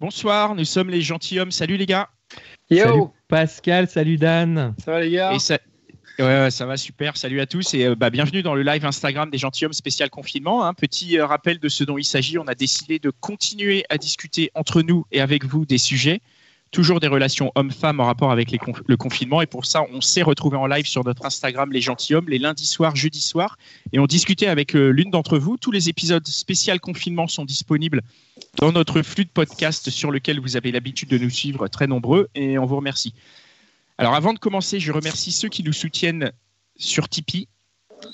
Bonsoir, nous sommes les gentilshommes. Salut les gars. Salut Pascal, salut Dan. Ça va les gars Et ça... Ouais, ouais, ça va super. Salut à tous et euh, bah, bienvenue dans le live Instagram des gentilshommes spécial confinement. Un petit euh, rappel de ce dont il s'agit. On a décidé de continuer à discuter entre nous et avec vous des sujets toujours des relations hommes-femmes en rapport avec le confinement. Et pour ça, on s'est retrouvé en live sur notre Instagram, les gentilshommes, les lundis soirs, jeudi soir. Et on discutait avec euh, l'une d'entre vous. Tous les épisodes spécial confinement sont disponibles dans notre flux de podcast sur lequel vous avez l'habitude de nous suivre, très nombreux. Et on vous remercie. Alors avant de commencer, je remercie ceux qui nous soutiennent sur Tipeee.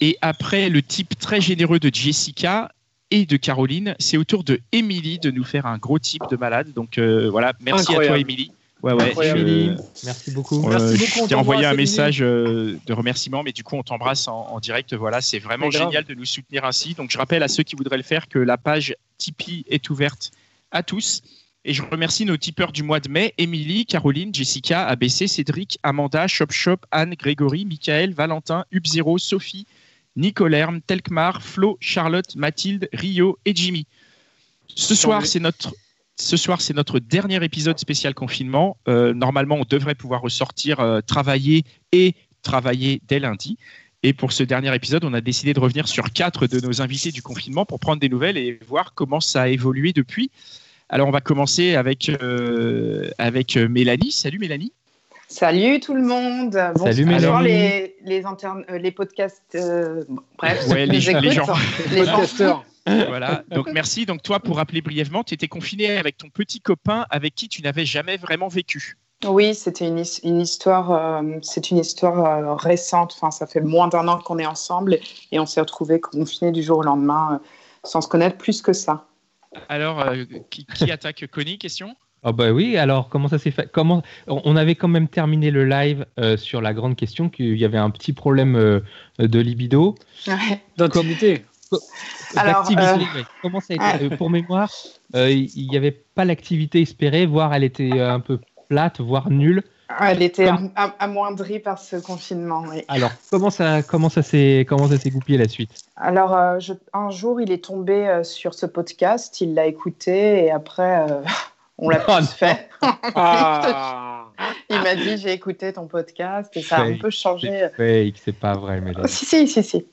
Et après le type très généreux de Jessica, et de Caroline, c'est au tour de Émilie de nous faire un gros type de malade. Donc euh, voilà, merci à Incroyable. toi Émilie. Ouais, ouais, je- merci beaucoup. euh, Merci beaucoup, je t'ai envoyé un message euh, de remerciement, mais du coup, on t'embrasse en, en direct. Voilà, c'est vraiment génial de nous soutenir ainsi. Donc, je rappelle à ceux qui voudraient le faire que la page Tipeee est ouverte à tous. Et je remercie nos tipeurs du mois de mai Émilie, Caroline, Jessica, ABC, Cédric, Amanda, Shop Shop, Anne, Grégory, Michael, Valentin, Hub0, Sophie, Nicolerme, Telkmar, Flo, Charlotte, Mathilde, Rio et Jimmy. Ce soir, c'est notre ce soir, c'est notre dernier épisode spécial confinement. Euh, normalement, on devrait pouvoir ressortir, euh, travailler et travailler dès lundi. Et pour ce dernier épisode, on a décidé de revenir sur quatre de nos invités du confinement pour prendre des nouvelles et voir comment ça a évolué depuis. Alors, on va commencer avec, euh, avec Mélanie. Salut Mélanie. Salut tout le monde. Bon, Salut, les, les, interne- euh, les podcasts. euh, bon, bref, Ouais, les nous les gens. les. Voilà. Donc, merci. Donc, toi, pour rappeler brièvement, tu étais confiné avec ton petit copain avec qui tu n'avais jamais vraiment vécu. Oui, c'était une, une histoire. euh, c'est une histoire euh, récente. Enfin, ça fait moins d'un an qu'on est ensemble et on s'est retrouvés confinés du jour au lendemain euh, sans se connaître plus que ça. Alors, euh, qui, qui attaque Connie? Question? Ah bah oui, alors comment ça s'est fait? Comment on avait quand même terminé le live euh, sur la grande question qu'il y avait un petit problème euh, de libido, Ouais. D'intimité. Alors, euh, ouais. Comment ça a été? Euh, Pour mémoire, euh, il n'y avait pas l'activité espérée, voire elle était un peu plate, voire nulle. Elle était Comme- amoindrie par ce confinement. oui. Alors comment ça comment ça s'est comment ça s'est goupillé la suite? Alors, euh, je- un jour, il est tombé euh, sur ce podcast, il l'a écouté et après, euh, on l'a Oh tous fait. Ah. Il m'a dit j'ai écouté ton podcast et ça a un peu changé. C'est fake, c'est pas vrai, mais Si si si si.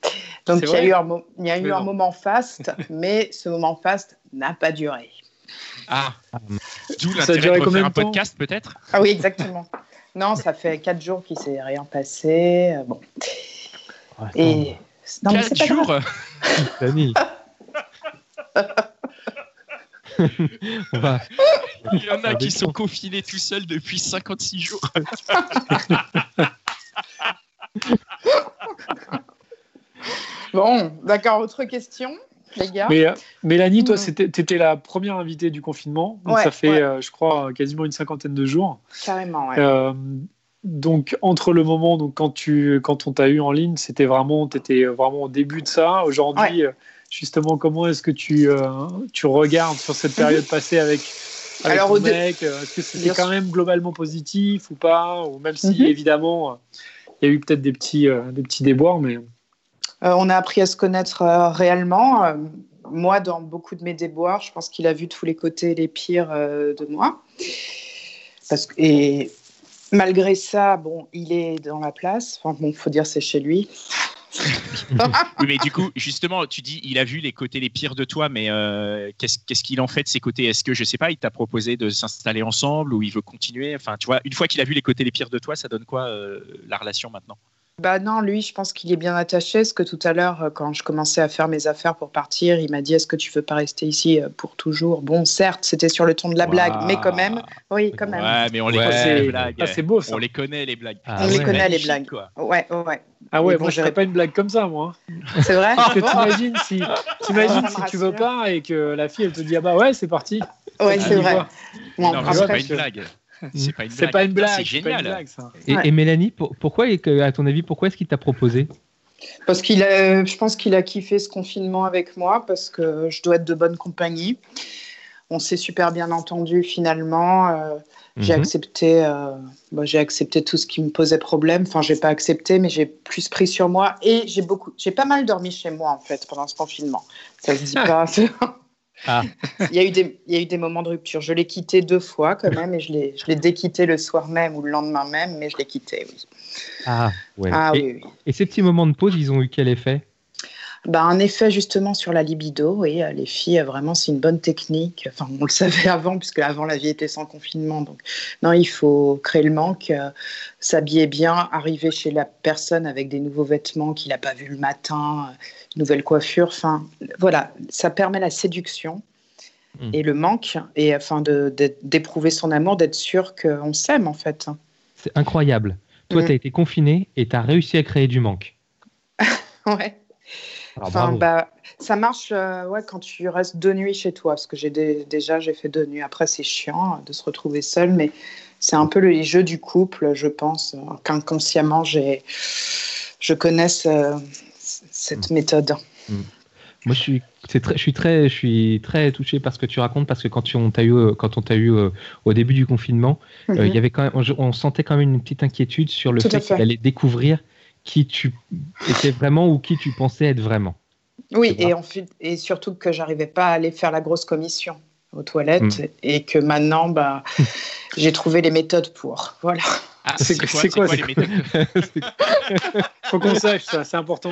Donc il y a eu un, mo- il y a eu Mais un non. moment faste, mais ce moment faste n'a pas duré. Ah, d'où Ça a l'intérêt duré de refaire un podcast peut-être? Ah oui exactement. Non, ça fait quatre jours qu'il s'est rien passé. euh, Bon et non Quatre pas grave. jours? Dani. On va Il y en a qui sont confinés tout seuls depuis 56 jours. Bon, d'accord. Autre question, les gars. Mais euh, Mélanie, toi, Mm. c'était- t'étais la première invitée du confinement. Donc Ouais, ça fait, ouais. euh, je crois, quasiment une cinquantaine de jours. Carrément. Ouais. Euh, donc entre le moment donc quand tu quand on t'a eu en ligne, c'était vraiment t'étais vraiment au début de ça. Aujourd'hui, justement, comment est-ce que tu euh, tu regardes sur cette période passée avec avec Alors, ton dé- mec euh, Est-ce que c'était quand même globalement positif ou pas Ou même si Mhm. évidemment euh, il y a eu peut-être des petits euh, des petits déboires, mais on a appris à se connaître réellement. Moi, dans beaucoup de mes déboires, je pense qu'il a vu tous les côtés les pires de moi. Parce que, et malgré ça, bon, il est dans la place. Enfin, bon, faut dire c'est chez lui. Oui, mais du coup, justement, tu dis, il a vu les côtés les pires de toi, mais euh, qu'est-ce qu'il en fait de ces côtés? Est-ce que, je sais pas, il t'a proposé de s'installer ensemble ou il veut continuer? Enfin, tu vois, une fois qu'il a vu les côtés les pires de toi, ça donne quoi euh, la relation maintenant? Bah non, lui, je pense qu'il est bien attaché. Parce que tout à l'heure, euh, quand je commençais à faire mes affaires pour partir, il m'a dit Est-ce que tu veux pas rester ici euh, pour toujours? Bon, certes, c'était sur le ton de la blague, mais quand même. Oui, quand même. Ouais, mais on les Ouais. connaît, les blagues. ah, c'est beau, ça. On les connaît, les blagues. Ah On les ouais. connaît, les blagues. quoi. Ouais, ouais. Ah ouais, Mais bon, moi je ferais pas une blague comme ça, moi. C'est vrai Parce que t'imagines si, t'imagines si tu veux pas et que la fille elle te dit ah bah ouais c'est parti. Ouais, c'est vrai. Bon, non, mais après, c'est pas une blague. C'est pas une C'est blague. pas une Putain, blague. C'est génial. blague ça. Et, Ouais. et Mélanie, pour- pourquoi, à ton avis, pourquoi est-ce qu'il t'a proposé Parce qu'il a, je pense qu'il a kiffé ce confinement avec moi parce que je dois être de bonne compagnie. On s'est super bien entendu finalement. euh, J'ai Mhm. accepté, euh, bah, j'ai accepté tout ce qui me posait problème. Enfin, j'ai pas accepté, mais j'ai plus pris sur moi et j'ai beaucoup, j'ai pas mal dormi chez moi en fait pendant ce confinement. Ça se dit pas. Ah. il y a eu des, il y a eu des moments de rupture. Je l'ai quitté deux fois quand même et je l'ai, je l'ai déquitté le soir même ou le lendemain même, mais je l'ai quitté. Oui. Ah, ouais. Ah et, oui, oui. et ces petits moments de pause, ils ont eu quel effet? Bah, un effet justement sur la libido, et les filles, euh, vraiment, c'est une bonne technique. Enfin, on le savait avant, puisque avant la vie était sans confinement. Donc, non, il faut créer le manque, euh, s'habiller bien, arriver chez la personne avec des nouveaux vêtements qu'il n'a pas vu le matin, euh, une nouvelle coiffure. Enfin, voilà, ça permet la séduction Mm. et le manque, et afin de- de- d'éprouver son amour, d'être sûr qu'on s'aime en fait. C'est incroyable. Toi, Mhm. tu as été confiné et tu as réussi à créer du manque. Ouais. Alors, Enfin, bravo. bah, ça marche euh, ouais, quand tu restes deux nuits chez toi, parce que j'ai dé- déjà j'ai fait deux nuits. Après, c'est chiant euh, de se retrouver seul, mais c'est un peu le- jeux du couple, je pense, euh, qu'inconsciemment j'ai, je connais ce- cette méthode. Moi, je suis, très, je suis très, je suis très touché par ce que tu racontes parce que quand tu, on t'a eu, quand on t'a eu euh, au début du confinement, euh, il y avait quand même, on, on sentait quand même une petite inquiétude sur le Tout fait. qu'il allait découvrir qui tu étais vraiment ou qui tu pensais être vraiment. Oui, et, surtout que j'arrivais pas à aller faire la grosse commission aux toilettes, Mm. et que maintenant, bah, j'ai trouvé les méthodes pour. Voilà. Ah, C'est c'est quoi- quoi, c'est c'est quoi, quoi c'est les méthodes Faut qu'on sache ça, c'est important.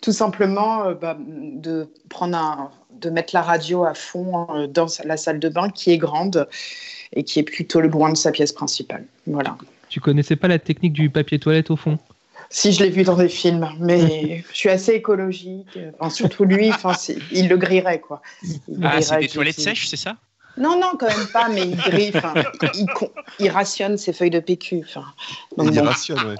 Tout simplement euh, bah, de prendre un, de mettre la radio à fond euh, dans la salle de bain qui est grande et qui est plutôt loin de sa pièce principale. Voilà. Tu connaissais pas la technique du papier toilette au fond? Si je l'ai vu dans des films, mais je suis assez écologique. Enfin, surtout lui, enfin, il le grillerait quoi. Il Ah, c'est des toilettes sèches, c'est ça? Non, non, quand même pas, mais il grille. il, rationne ses feuilles de PQ. Donc Il bon. rationne, ouais.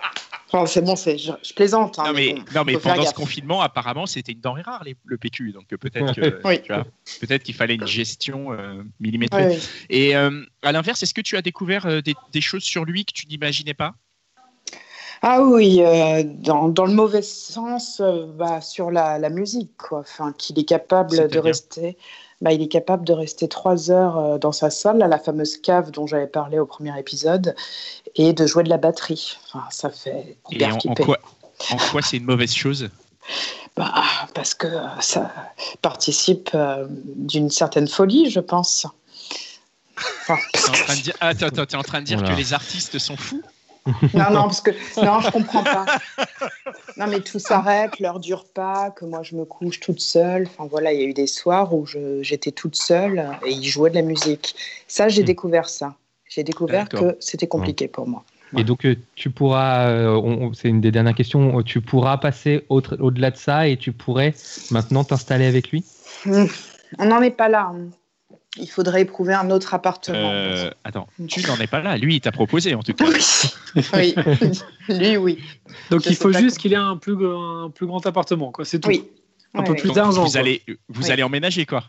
Enfin, c'est bon, c'est, je, je plaisante. hein, Non, mais, bon, non, mais faut faire pendant ce confinement, apparemment, c'était une denrée rare, les- le PQ. Donc euh, peut-être que, Oui. tu vois, peut-être qu'il fallait une gestion euh, millimétrée. Oui. Et euh, à l'inverse, est-ce que tu as découvert euh, des, des choses sur lui que tu n'imaginais pas? Ah oui, euh, dans, dans le mauvais sens, euh, bah, sur la, la musique, quoi. Enfin, qu'il est capable de rester. Bah, il est capable de rester trois heures euh, dans sa salle, à la fameuse cave dont j'avais parlé au premier épisode, et de jouer de la batterie. Enfin, ça fait Et hyper en, en quoi, en quoi c'est une mauvaise chose? Bah, parce que ça participe euh, d'une certaine folie, je pense. Enfin, T'es en train de dire, ah, attends, attends, t'es en train de dire Voilà. Que les artistes sont fous? Non, non, parce que non, je comprends pas. Non, mais tout s'arrête, l'heure dure pas, que moi je me couche toute seule. Enfin voilà, il y a eu des soirs où j'étais toute seule et il jouait de la musique. Ça, j'ai Hmm. découvert ça. J'ai découvert que c'était compliqué pour moi. Et donc, euh, tu pourras, euh, c'est une des dernières questions, euh, tu pourras passer au-delà de ça et tu pourrais maintenant t'installer avec lui? Hmm. On n'en est pas là. hein. Il faudrait éprouver un autre appartement. Euh, Attends, tu n'en es pas là. Lui, il t'a proposé en tout cas. Oui, lui, oui. Donc Je il faut juste qu'il ait un plus, un plus grand appartement, quoi. C'est tout. Oui. Un Ouais, peu plus d'argent. vous quoi. allez, vous Oui. allez emménager quoi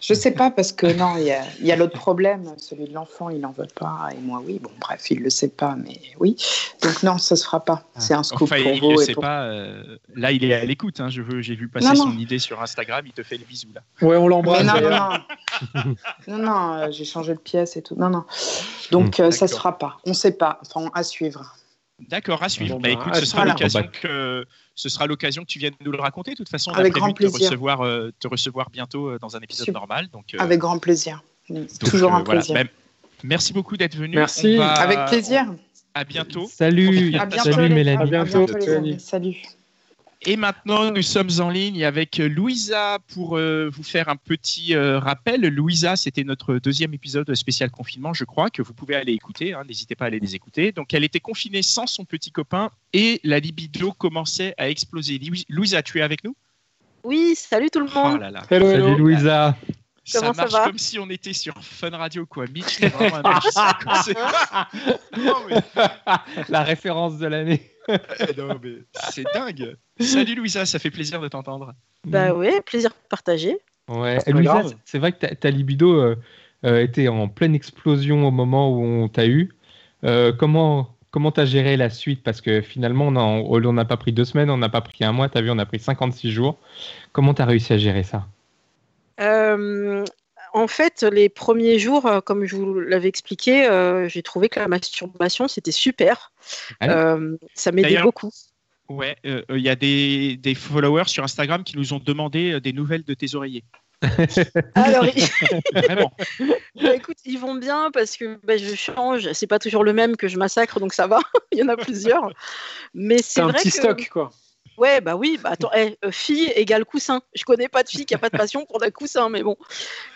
Je sais pas parce que non, il y a, il y a l'autre problème, celui de l'enfant, il n'en veut pas et moi oui. Bon bref, il le sait pas, mais oui. Donc non, ça se fera pas. C'est un scoop Enfin, pour il vous ne et sait pour. pas. euh, là, il est à l'écoute. hein. Je veux, j'ai vu passer Non, son non. idée sur Instagram. Il te fait le bisou là. Ouais, on l'embrasse. non, non, non, non, non, euh, j'ai changé de pièce et tout. Non, non. Donc euh, ça se fera pas. On sait pas. Enfin, à suivre. D'accord, à suivre. Bon, bah, bah, écoute, à ce sera l'occasion que ce sera l'occasion que tu viennes nous le raconter. De toute façon, on a Avec prévu grand de te plaisir. recevoir, euh, te recevoir bientôt euh, dans un épisode Super. normal. Donc, euh, Avec grand plaisir. donc, Toujours euh, un voilà. plaisir. Merci beaucoup d'être venu. Merci. Va- Avec plaisir. À bientôt. Salut, À bientôt, salut Mélanie. À À bientôt. Salut. Et maintenant, nous sommes en ligne avec Louisa pour euh, vous faire un petit euh, rappel. Louisa, c'était notre deuxième épisode spécial confinement, je crois, que vous pouvez aller écouter. hein, N'hésitez pas à aller les écouter. Donc, elle était confinée sans son petit copain et la libido commençait à exploser. Louis- Louisa, tu es avec nous? Oui, salut tout le Oh monde. là là. Hello, Salut hello. Louisa. Ça Comment ça marche va? comme si on était sur Fun Radio, quoi. Mitch, vraiment un Non, mais- La référence de l'année. Non, mais c'est dingue. Salut Louisa, ça fait plaisir de t'entendre. Bah ouais, plaisir partagé. Ouais. Pas Louisa, c'est- vrai que ta, ta libido euh, euh, était en pleine explosion au moment où on t'a eu. Euh, comment comment t'as géré la suite? Parce que finalement, on a- on n'a pas pris deux semaines, on n'a pas pris un mois. T'as vu, on a pris 56 jours. Comment t'as réussi à gérer ça? Euh, en fait, les premiers jours, comme je vous l'avais expliqué, euh, j'ai trouvé que la masturbation, c'était super. Euh, ça m'aidait beaucoup. Ouais, euh, il y a des, des followers sur Instagram qui nous ont demandé euh, des nouvelles de tes oreillers. Alors, ils- Vraiment. bah, écoute, ils vont bien parce que bah, je change. C'est pas toujours le même que je massacre, donc ça va. Il y en a plusieurs. Mais C'est c'est un vrai petit que... stock, quoi. Ouais, bah oui, bah attends, eh, euh, fille égale coussin. Je connais pas de fille qui a pas de passion pour des coussins, mais bon.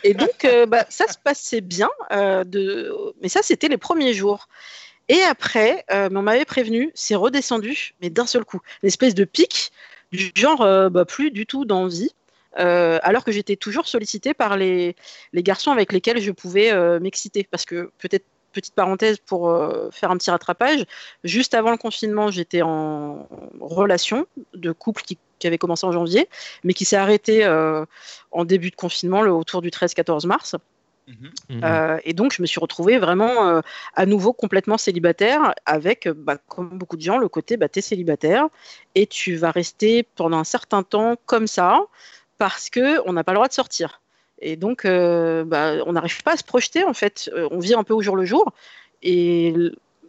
Et donc, euh, bah, ça se passait bien, euh, de... mais ça, c'était les premiers jours. Et après, euh, on m'avait prévenu, c'est redescendu, mais d'un seul coup. Une espèce de pic, du genre euh, bah, plus du tout d'envie, euh, alors que j'étais toujours sollicitée par les, les garçons avec lesquels je pouvais m'exciter. Parce que, peut-être, petite parenthèse pour faire un petit rattrapage, juste avant le confinement, j'étais en relation de couple qui, avait commencé en janvier, mais qui s'est arrêté en début de confinement, le, autour du 13-14 mars. Mhm. Euh, et donc, je me suis retrouvée vraiment euh, à nouveau complètement célibataire, avec, euh, bah, comme beaucoup de gens, le côté bah, tu es célibataire et tu vas rester pendant un certain temps comme ça parce qu'on n'a pas le droit de sortir. Et donc, euh, bah, on n'arrive pas à se projeter, en fait. Euh, on vit un peu au jour le jour. Et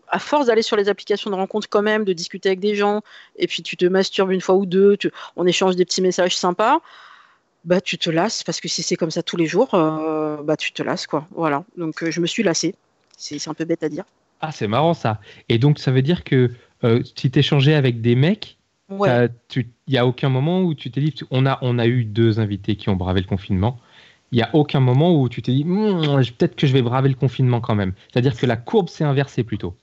à force d'aller sur les applications de rencontres quand même, de discuter avec des gens, et puis tu te masturbes une fois ou deux, tu- on échange des petits messages sympas, bah tu te lasses parce que si c'est comme ça tous les jours, euh, bah tu te lasses quoi. Voilà. Donc euh, je me suis lassée. C'est un peu bête à dire. Ah, c'est marrant ça. Et donc, ça veut dire que euh, si t'échangeais avec des mecs, Ouais. Tu- Il n'y a aucun moment où tu t'es dit, on a, on a eu deux invités qui ont bravé le confinement. Il n'y a aucun moment où tu t'es dit, Hmm, peut-être que je vais braver le confinement quand même. C'est-à-dire que la courbe s'est inversée plutôt.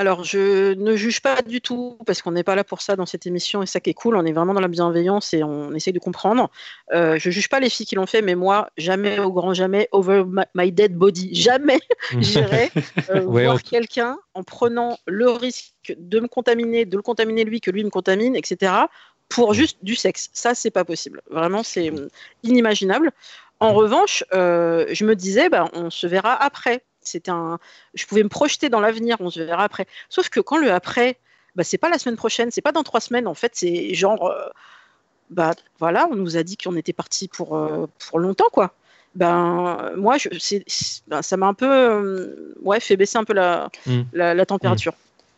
Alors je ne juge pas du tout parce qu'on n'est pas là pour ça dans cette émission et ça qui est cool. On est vraiment dans la bienveillance et on essaye de comprendre. Euh, je juge pas les filles qui l'ont fait, mais moi jamais au grand jamais over my, my dead body. Jamais j'irai euh, Ouais, voir quelqu'un en prenant le risque de me contaminer, de le contaminer lui, que lui me contamine, etc. Pour juste du sexe. Ça, c'est pas possible. Vraiment, c'est hum, inimaginable. En revanche, euh, je me disais, bah, on se verra après. C'était un, je pouvais me projeter dans l'avenir. On se verra après. Sauf que quand le après, bah, c'est pas la semaine prochaine, c'est pas dans trois semaines. En fait, c'est genre, euh, bah voilà, on nous a dit qu'on était parti pour euh, pour longtemps, quoi. Ben moi, je, ben, ça m'a un peu, euh, ouais, fait baisser un peu la Mm. la, la température.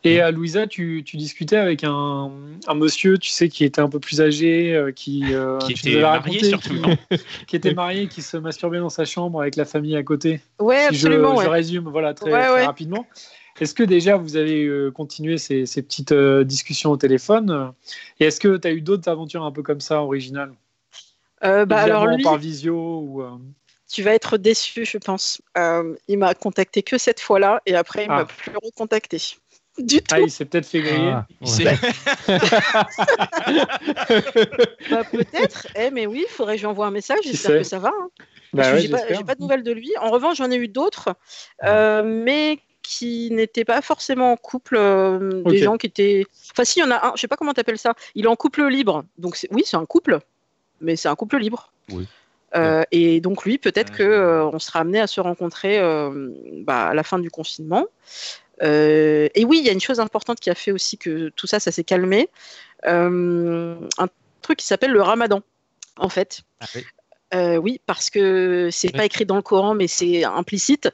Et à Louisa, tu, tu discutais avec un, un monsieur, tu sais, qui était un peu plus âgé, euh, qui, euh, Qui était marié, raconté, surtout, qui- était marié, qui se masturbait dans sa chambre avec la famille à côté. Ouais, Si je, absolument. je ouais. résume, voilà, très, Ouais, très ouais. rapidement. Est-ce que déjà vous avez euh, continué ces, ces petites euh, discussions au téléphone? Euh, Et est-ce que tu as eu d'autres aventures un peu comme ça, originales? Euh, bah alors Évidemment, lui, par visio ou, euh, tu vas être déçu, je pense. Euh, il m'a contacté que cette fois-là et après il Ah. m'a plus recontacté du tout. Ah, il s'est peut-être fait griller. Ah, Il ouais. Bah, peut-être. Eh, mais oui, il faudrait que j'envoie un message. J'espère que ça va. hein. Bah ouais, j'ai pas, de nouvelles de lui. En revanche, j'en ai eu d'autres, euh, mais qui n'étaient pas forcément en couple. euh. Des gens qui étaient. Enfin, si, il y en a un. Je sais pas comment t'appelles ça. Il est en couple libre. Donc oui, c'est un couple, mais c'est un couple libre. Oui. Euh, et donc lui, peut-être Ouais. que euh, on sera amené à se rencontrer euh, bah, à la fin du confinement. Euh, et oui, il y a une chose importante qui a fait aussi que tout ça, ça s'est calmé. Euh, un truc qui s'appelle le Ramadan, en fait. Ah oui. Euh, oui, parce que c'est Oui. pas écrit dans le Coran, mais c'est implicite.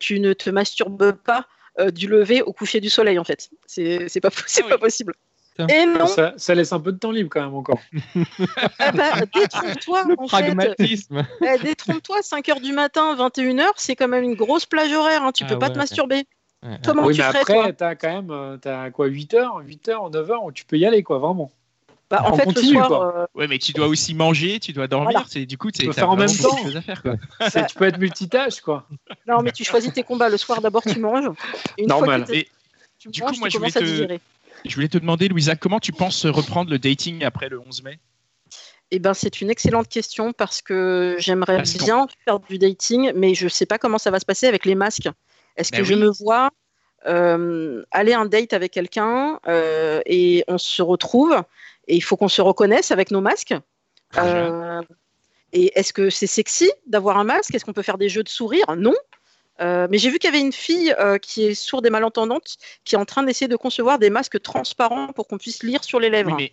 Tu ne te masturbes pas du lever au coucher du soleil, en fait. C'est pas, Ah oui. pas possible. Et non, Ça, ça laisse un peu de temps libre quand même encore. eh ben, détrompe-toi. Le en fait. pragmatisme. Eh, détrompe-toi, 5h du matin, 21h, c'est quand même une grosse plage horaire. hein. Tu Ah peux pas te masturber. Ouais, Comment oui, tu mais ferais, après, toi tu as quand même euh, t'as quoi, 8 heures, 8 heures, 9 heures où tu peux y aller, quoi, vraiment. Bah, en On fait, continue, le soir, quoi. euh, Ouais, mais tu dois aussi manger, tu dois dormir. Voilà. C'est du coup, tu peux faire en même temps. à faire. Quoi. Tu peux être multitâche, quoi. non, mais tu choisis tes combats. Le soir, d'abord, tu manges. Une Normal. Fois que t'es- Et tu du manges, coup, moi, tu je voulais te- je voulais te demander, Louisa, comment tu penses reprendre le dating après le 11 mai? Eh ben, c'est une excellente question parce que j'aimerais bien faire du dating, mais je ne sais pas comment ça va se passer avec les masques. Est-ce que Ben je oui. me vois euh, aller à un date avec quelqu'un euh, et on se retrouve et il faut qu'on se reconnaisse avec nos masques Euh, Et est-ce que c'est sexy d'avoir un masque? Est-ce qu'on peut faire des jeux de sourire? Non. Euh, mais j'ai vu qu'il y avait une fille qui est sourde et malentendante qui est en train d'essayer de concevoir des masques transparents pour qu'on puisse lire sur les lèvres. Oui, mais,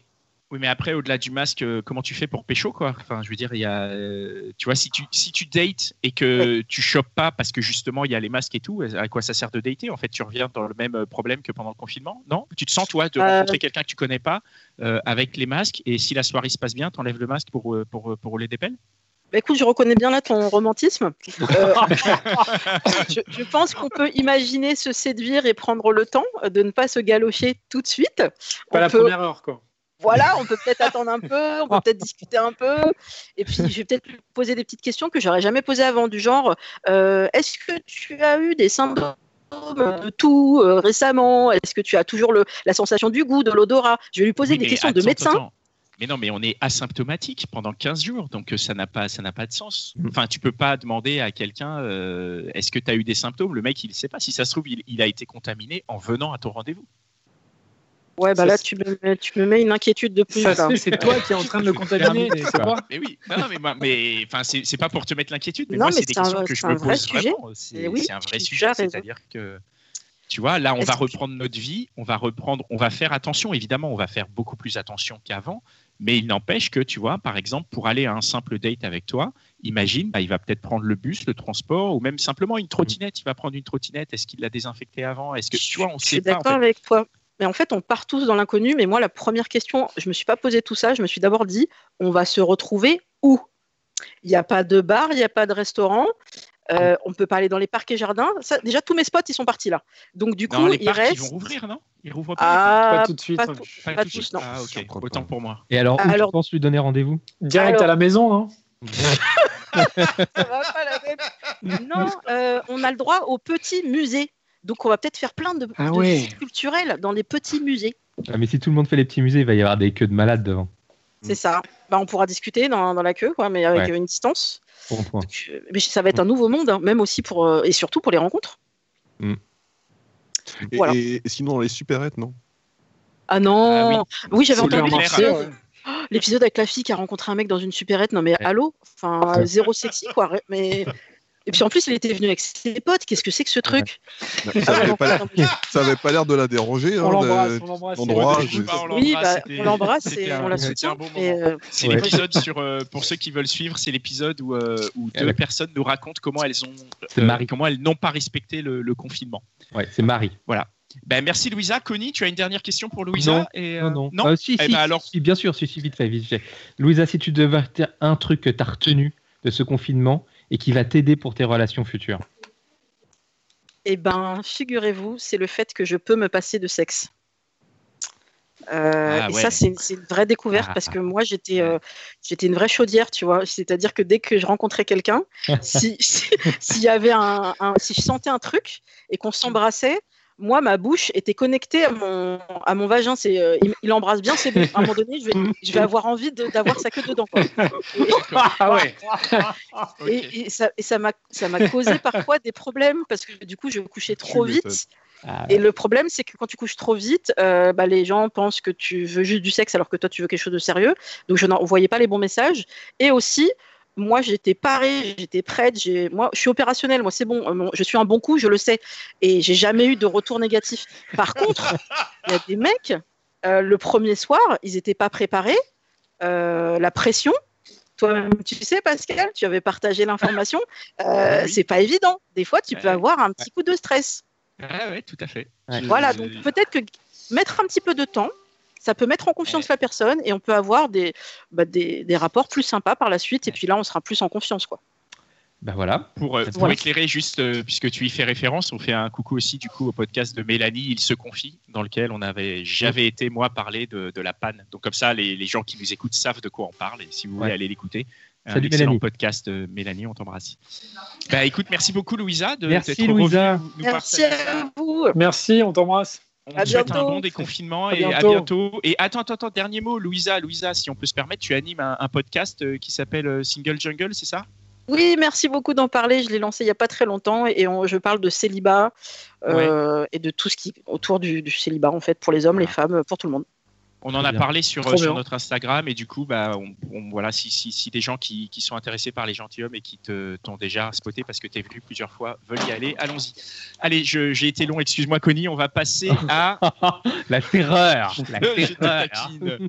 oui, mais après, au-delà du masque, euh, comment tu fais pour pécho, quoi? Enfin, je veux dire, il y a, euh, tu vois, si tu, si tu dates et que tu chopes pas parce que justement il y a les masques et tout, à quoi ça sert de dater En fait, tu reviens dans le même euh, problème que pendant le confinement, non? Tu te sens, toi, de Euh. rencontrer quelqu'un que tu connais pas euh, avec les masques et si la soirée se passe bien, t'enlèves le masque pour, euh, pour, euh, pour rouler des pelles Bah, écoute, je reconnais bien là ton romantisme. Euh, je, je pense qu'on peut imaginer se séduire et prendre le temps de ne pas se galocher tout de suite. Pas On la peut- première heure, quoi. Voilà, on peut peut-être attendre un peu, on peut peut-être discuter un peu. Et puis, je vais peut-être lui poser des petites questions que j'aurais jamais posées avant, du genre euh, est-ce que tu as eu des symptômes de tout euh, récemment? Est-ce que tu as toujours le, la sensation du goût, de l'odorat? Je vais lui poser Oui, des questions de médecin. attends. Mais non, mais on est asymptomatique pendant 15 jours, donc euh, ça n'a pas, ça n'a pas de sens. Mm. Enfin, tu peux pas demander à quelqu'un euh, est-ce que tu as eu des symptômes? Le mec, il ne sait pas. Si ça se trouve, il, il a été contaminé en venant à ton rendez-vous. Ouais, bah Ça, là, c'est- tu me, mets, tu me mets une inquiétude de plus. C'est toi qui es en train de le contaminer, pas Mais oui, non, mais, moi- mais enfin, c'est c'est pas pour te mettre l'inquiétude, mais Non, moi, mais c'est des c'est un- questions que c'est je me pose sujet. vraiment. C'est Et oui, c'est un vrai sujet, c'est-à-dire que tu vois, là, on va que- reprendre notre vie, on va reprendre, on va faire attention. Évidemment, on va faire beaucoup plus attention qu'avant, mais il n'empêche que tu vois, par exemple, pour aller à un simple date avec toi, imagine, bah, il va peut-être prendre le bus, le transport, ou même simplement une trottinette. Il va prendre une trottinette. Est-ce qu'il l'a désinfectée avant Est-ce que tu vois, on je sait suis pas. en d'accord fait. avec toi. Mais en fait, on part tous dans l'inconnu. Mais moi, la première question, je me suis pas posé tout ça. Je me suis d'abord dit, on va se retrouver où? Il n'y a pas de bar, il n'y a pas de restaurant. Euh, on peut pas aller dans les parcs et jardins. Ça, déjà, tous mes spots, ils sont partis là. Donc, du coup, Non, les il parcs, reste. ils vont rouvrir, non? Ils rouvrent pas. les parcs Ah, Pas tout de suite. pas hein. tout- Pas pas tous, suite. non. Ah, ok. Autant pour moi. Et alors, où Alors- tu penses lui donner rendez-vous? Direct Alors- à la maison, non Ça va pas, la. Non, euh, on a le droit aux petits musées. Donc, on va peut-être faire plein de, Ah de ouais. visites culturelles dans les petits musées. Ah, Mais si tout le monde fait les petits musées, il va y avoir des queues de malades devant. C'est ça. Bah, on pourra discuter dans, dans la queue, quoi, mais avec Ouais. une distance. Bon point. Donc, euh, mais ça va être un nouveau monde, hein, même aussi pour euh, et surtout pour les rencontres. Et, Voilà. et- et sinon, dans les supérettes, non? Ah non. Ah oui. oui, j'avais entendu bien l'épisode. avec la fille qui a rencontré un mec dans une supérette. Non mais Ouais. allô, enfin zéro sexy quoi. Mais et puis en plus, il était venu avec ses potes. Qu'est-ce que c'est que ce truc Ça avait pas l'air- ça avait pas l'air de la déranger. On hein, l'embrasse, on l'embrasse. Oui, bah, on l'embrasse et on la soutient. euh, C'est Ouais. l'épisode sur, euh, pour ceux qui veulent suivre, c'est l'épisode où, euh, où deux personnes nous racontent comment elles ont, Marie. comment elles n'ont pas respecté le, le confinement. Ouais, c'est Marie. Ben, merci Louisa. Connie, tu as une dernière question pour Louisa Non, et, euh, Non, non. Euh, si, Eh si, ben alors- si, bien sûr, si, si, vite fait, vite fait. Louisa, si tu devais dire un truc que tu as retenu de ce confinement et qui va t'aider pour tes relations futures. Eh ben, figurez-vous, c'est le fait que je peux me passer de sexe. Euh, Ah et ouais. ça, c'est une, vraie découverte Ah. parce que moi, j'étais euh, j'étais une vraie chaudière, tu vois. C'est-à-dire que dès que je rencontrais quelqu'un, si- si- s'il y avait un, un- si je sentais un truc et qu'on s'embrassait, moi, ma bouche était connectée à mon, à mon vagin. C'est, euh, il, il embrasse bien, c'est bon. À un moment donné, je vais, je vais avoir envie de- d'avoir sa queue dedans. quoi. Ah ouais. Et, et ça, et ça m'a ça m'a causé parfois des problèmes parce que du coup, je couchais trop vite. Ah, Et le problème, c'est que quand tu couches trop vite, euh, bah, les gens pensent que tu veux juste du sexe alors que toi, tu veux quelque chose de sérieux. Donc, je n'envoyais pas les bons messages. Et aussi, moi, j'étais parée, j'étais prête. j'ai- Moi, je suis opérationnelle. Moi, c'est bon. euh, Je suis un bon coup, je le sais. Et j'ai jamais eu de retour négatif. Par contre, il y a des mecs, euh, le premier soir, ils n'étaient pas préparés. Euh, la pression. Toi-même, tu sais, Pascal, tu avais partagé l'information. Euh, Ah oui. C'est pas évident. Des fois, tu peux avoir un petit coup de stress. Ah ouais, tout à fait. Voilà, donc peut-être que mettre un petit peu de temps, ça peut mettre en confiance la personne et on peut avoir des, bah, des, des rapports plus sympas par la suite. Et puis là, on sera plus en confiance. Quoi. Ben voilà. Pour, euh, pour éclairer, juste euh, puisque tu y fais référence, on fait un coucou aussi du coup au podcast de Mélanie, Il se confie, dans lequel on avait, j'avais été moi parler de, de la panne. Donc comme ça, les, les gens qui nous écoutent savent de quoi on parle et si vous voulez aller l'écouter, un Salut, excellent Mélanie. podcast euh, Mélanie, on t'embrasse. Bah écoute, merci beaucoup Louisa de Merci, Louisa. nous Merci à vous. Merci, on t'embrasse. On À te souhaite un bon déconfinement À et à bientôt. Et attends, attends, attends, dernier mot, Louisa, Louisa, si on peut se permettre, tu animes un, un podcast euh, qui s'appelle euh, Single Jungle, c'est ça? Oui, merci beaucoup d'en parler. Je l'ai lancé il n'y a pas très longtemps et on- je parle de célibat euh, et de tout ce qui autour du, du célibat en fait pour les hommes, les femmes, pour tout le monde. On en a parlé sur, bien. notre Instagram et du coup, bah, on, on- voilà, si, si, si des gens qui, qui sont intéressés par les gentilshommes et qui te- t'ont déjà spoté parce que tu es venu plusieurs fois veulent y aller, allons-y. Allez, j'ai été long, excuse-moi Connie, on va passer à... La terreur. La.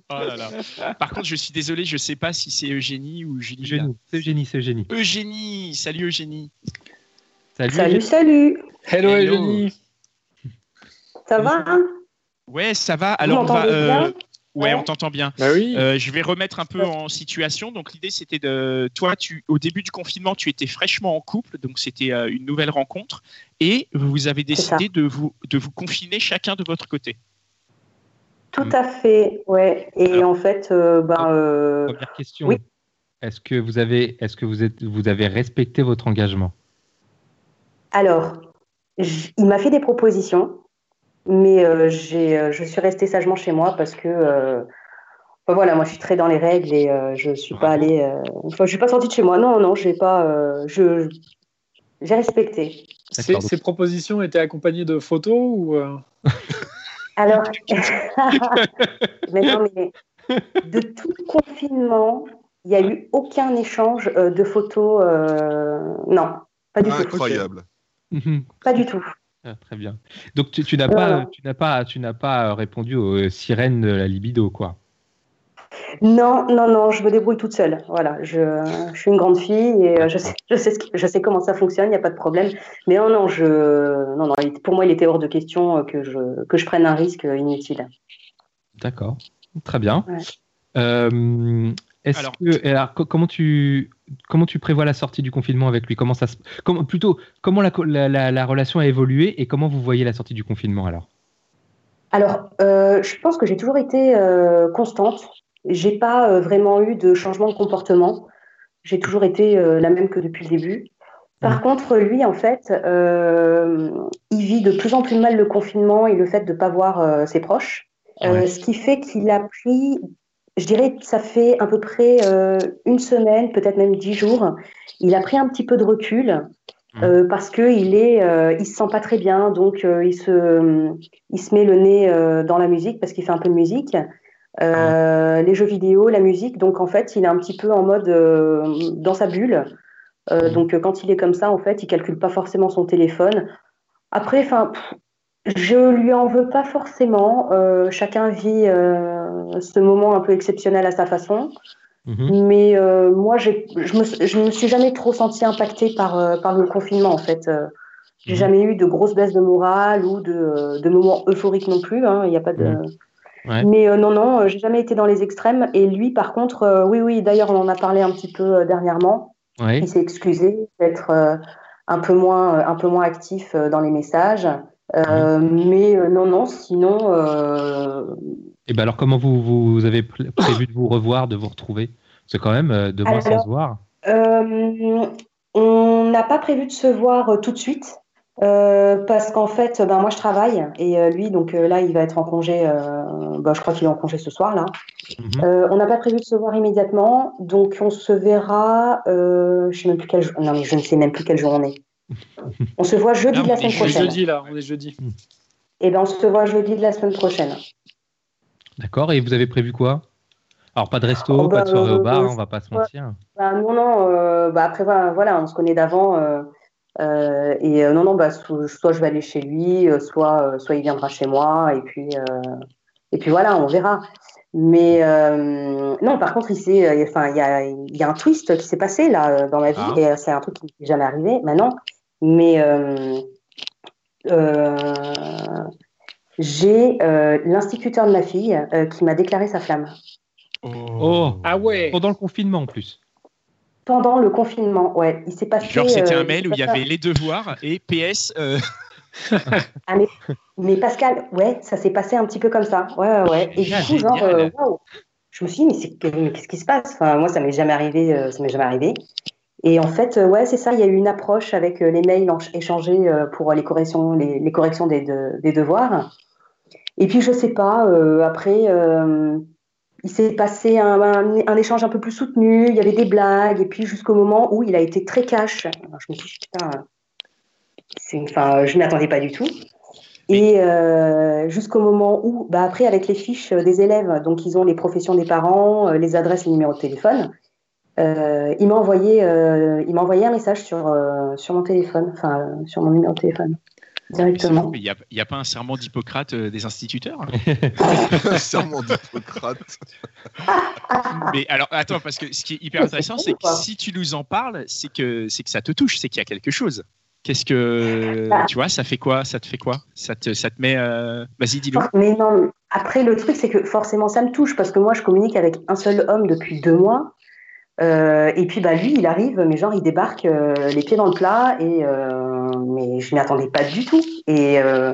Oh là là. Par contre, je suis désolé, je sais pas si c'est Eugénie ou Julie. Eugénie, c'est Eugénie, c'est Eugénie. Eugénie, salut Eugénie. Salut. Salut, Eugénie. salut. Hello, Hello. Eugénie. Ça va hein? Ouais, ça va. Alors, on va, euh, bien? ouais, Ouais. on t'entend bien. Bah oui. Euh, je vais remettre un peu en situation. Donc l'idée c'était de toi, tu au début du confinement, tu étais fraîchement en couple, donc c'était euh, une nouvelle rencontre, et vous avez décidé de vous de vous confiner chacun de votre côté. Tout à fait, ouais. Et Alors- en fait, euh, ben, euh, Première question. Oui. Est-ce que vous avez, est-ce que vous êtes, vous avez respecté votre engagement? Alors, il m'a fait des propositions, mais euh, j'ai, euh, je suis restée sagement chez moi parce que, euh, ben voilà, moi je suis très dans les règles et euh, je suis pas allée, euh, enfin, je suis pas sortie de chez moi. Non, non, j'ai pas, euh, je, j'ai respecté. Ces, propositions étaient accompagnées de photos ou euh, Alors, mais non, mais de tout le confinement, il n'y a eu aucun échange euh, de photos. euh, Non, pas du tout. Incroyable. Pas du tout. Ah, Très bien. Donc tu, tu n'as pas, tu n'as pas, tu n'as pas répondu aux euh, sirènes de la libido, quoi. Non, non, non, je me débrouille toute seule. Voilà, je, je suis une grande fille et euh, je sais, je sais, ce qui- je sais comment ça fonctionne, il n'y a pas de problème. Mais non, non, je, non, non, pour moi, il était hors de question euh, que je, que je prenne un risque inutile. D'accord. Très bien. Ouais. Euh, est-ce Alors- que, alors, co- comment tu, comment tu prévois la sortie du confinement avec lui? Comment ça, se- comment, plutôt, comment la, co- la, la- la relation a évolué et comment vous voyez la sortie du confinement alors? Alors, euh, je pense que j'ai toujours été euh, constante. J'ai pas euh, vraiment eu de changement de comportement. J'ai toujours été euh, la même que depuis le début. Par contre, lui, en fait, euh, il vit de plus en plus mal le confinement et le fait de ne pas voir euh, ses proches. Euh, Ouais. Ce qui fait qu'il a pris, je dirais, que ça fait à peu près euh, une semaine, peut-être même dix jours. Il a pris un petit peu de recul euh, parce qu'il est, euh, il se sent pas très bien, donc euh, il se, il se met le nez dans la musique parce qu'il fait un peu de musique, euh, les jeux vidéo, la musique. Donc en fait, il est un petit peu en mode dans sa bulle. Euh, donc quand il est comme ça, en fait, il calcule pas forcément son téléphone. Après, enfin, je lui en veux pas forcément. Euh, chacun vit euh, ce moment un peu exceptionnel à sa façon. Mhm. Mais euh, moi, je me, je me suis jamais trop sentie impactée par, par le confinement, en fait. J'ai Mhm. jamais eu de grosses baisses de morale ou de, de moments euphoriques non plus. hein, Il n'y a pas de. Mhm. Ouais. Mais non, non, j'ai jamais été dans les extrêmes. Et lui, par contre, oui, oui. D'ailleurs, on en a parlé un petit peu dernièrement. Ouais. Il s'est excusé d'être un peu moins, un peu moins actif dans les messages. Euh, Mais euh, non, non. Sinon, euh, Et ben alors comment vous, vous avez pr- prévu de vous revoir, de vous retrouver? C'est quand même euh, deux mois sans Alors, se voir. On n'a pas prévu de se voir tout de suite parce qu'en fait, ben, moi je travaille et lui, donc là, il va être en congé. ben, je crois qu'il est en congé ce soir là. Mhm. Euh, on n'a pas prévu de se voir immédiatement, donc on se verra. Je sais même plus quel jour. Non, mais je ne sais même plus quelle jour on est. On se voit jeudi Non, de la semaine je- On est prochaine. jeudi là, on est jeudi. Et ben on se voit jeudi de la semaine prochaine. D'accord. Et vous avez prévu quoi? Alors pas de resto, Oh, pas bah, de soirée au euh, bar, euh, on va pas se mentir. Bah, non, non, euh, bah, après, voilà, voilà, on se connaît d'avant. euh, euh, et euh, non, non, bah, so- soit je vais aller chez lui, euh, soit, euh, soit il viendra chez moi, et puis, euh, et puis voilà, on verra. Mais euh, non, par contre, il, s'est, euh, enfin, il, y a, il y a un twist qui s'est passé là dans ma vie, Ah. et c'est un truc qui n'est jamais arrivé maintenant. Mais euh, euh, j'ai euh, l'instituteur de ma fille euh, qui m'a déclaré sa flamme. Oh, Ah ouais pendant le confinement en plus. pendant le confinement, ouais. Il s'est passé. Genre, c'était euh, un mail où il y avait les devoirs et PS. euh, Ah, mais, mais Pascal, ouais, ça s'est passé un petit peu comme ça. Ouais, ouais, ouais. Et du coup, genre, euh, waouh. Je me suis dit, mais, c'est- mais qu'est-ce qui se passe? Enfin, Moi, ça m'est jamais arrivé. euh, ça m'est jamais arrivé. Et en fait, euh, ouais, c'est ça. Il y a eu une approche avec euh, les mails échangés euh, pour les corrections, les, les corrections des, de- des devoirs. Et puis, je sais pas. euh, après, euh, il s'est passé un, un- un échange un peu plus soutenu. Il y avait des blagues. Et puis, jusqu'au moment où il a été très cash. Alors, je me suis dit, putain, enfin, je m'y attendais pas du tout. Et euh, jusqu'au moment où, bah après, avec les fiches des élèves, donc ils ont les professions des parents, les adresses, les numéros de téléphone, euh, il m'a envoyé, euh, il m'a envoyé un message sur, euh, sur mon téléphone, enfin euh, sur mon numéro de téléphone, directement. mais il n'y a, il y a pas un serment d'Hippocrate euh, des instituteurs Serment d'Hippocrate. Mais alors, attends, parce que ce qui est hyper intéressant, c'est que si tu nous en parles, c'est que, c'est que ça te touche, c'est qu'il y a quelque chose. Qu'est-ce que. Bah. Tu vois, ça fait quoi Ça te fait quoi? Ça te, ça te met. euh, Vas-y, dis-le. Mais non, après le truc c'est que forcément ça me touche parce que moi je communique avec un seul homme depuis deux mois. Euh, et puis bah lui il arrive, mais genre il débarque euh, les pieds dans le plat et euh, mais je m'y attendais pas du tout. Et euh,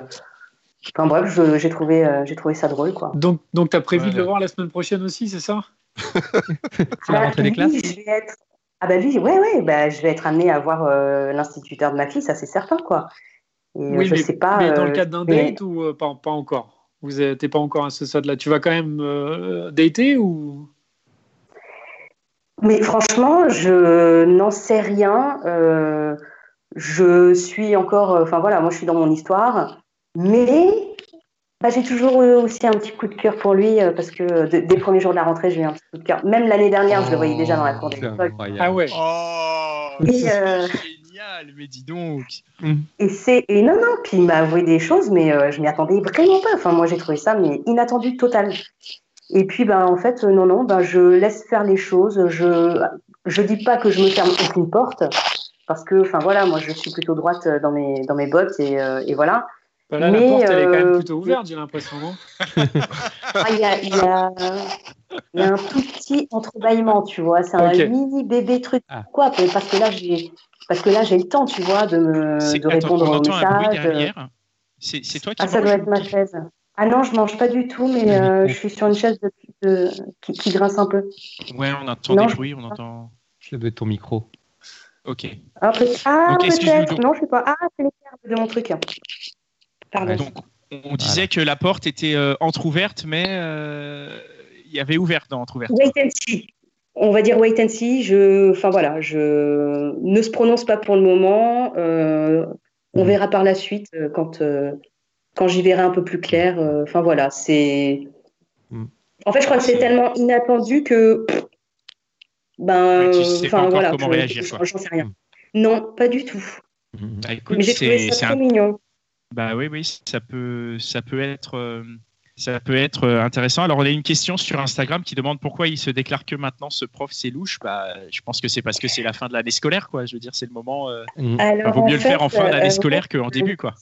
enfin bref, je- j'ai trouvé euh, j'ai trouvé ça drôle quoi. Donc, donc tu as prévu Ouais, de le voir la semaine prochaine aussi, c'est ça? C'est la Bah, rentrée des classes je vais être... Ah bah lui, ouais, ouais, bah, je vais être amenée à voir euh, l'instituteur de ma fille, ça c'est certain, quoi. Et euh, je mais, sais pas. mais dans le cadre d'un mais- date ou euh, pas, pas encore? Vous n'êtes pas encore à ce stade-là. Tu vas quand même euh, dater ou? Mais franchement, je n'en sais rien. euh, je suis encore, euh, enfin voilà, moi je suis dans mon histoire, mais bah, j'ai toujours eu aussi un petit coup de cœur pour lui euh, parce que de- dès le premier jour de la rentrée, j'ai eu un petit coup de cœur. Même l'année dernière, je le voyais déjà dans la cour C'est d'école. incroyable. Ah ouais. Oh Et, euh, Génial, mais dis donc Et c'est et non non, puis il m'a avoué des choses, mais euh, je m'y attendais vraiment pas. Enfin moi j'ai trouvé ça mais inattendu total. Et puis ben en fait euh, non non ben je laisse faire les choses. Je je dis pas que je me ferme aucune porte parce que enfin voilà moi je suis plutôt droite dans mes dans mes bottes et, euh, et voilà. Bah là, Mais, la porte, elle est quand même euh, plutôt ouverte, j'ai l'impression, non? Ah, il y a, y, a, y a un tout petit entrebâillement, tu vois. C'est un mini bébé truc. Ah. Quoi Parce que là j'ai parce que là j'ai le temps, tu vois, de me de répondre on aux messages. C'est c'est toi qui Ah, ça doit être ma chaise. Ah non, je mange pas du tout, mais euh, je suis sur une chaise de, de- qui, qui grince un peu. Ouais, on entend Non, des je- bruits, on entend. Être ton micro. Ok. Ah, ah, Donc, peut-être. donc. Non, je sais pas. Ah, c'est les câbles de mon truc. Pardon. Donc, on disait que la porte était euh, entrouverte, mais euh, il y avait ouvert dans entrouverte. Wait and see. On va dire wait and see. Je, enfin voilà, je ne se prononce pas pour le moment. Euh, on verra par la suite euh, quand euh, quand j'y verrai un peu plus clair. Euh, Enfin voilà, c'est. Mm. En fait, je crois que c'est tellement inattendu que. Ben, tu sais pas voilà, comment je- réagir, je- quoi. J'en sais rien. Non, pas du tout. Bah, écoute, Mais j'ai trouvé c'est ça un mignon. Bah oui, oui, ça peut, ça peut être, euh, ça peut être euh, intéressant. Alors, on a une question sur Instagram qui demande pourquoi il se déclare que maintenant ce prof c'est louche. Bah, je pense que c'est parce que c'est la fin de l'année scolaire, quoi. Je veux dire, c'est le moment. euh, Mm. Alors, bah, vaut mieux le faire en fin d'année euh, scolaire qu'en début, quoi.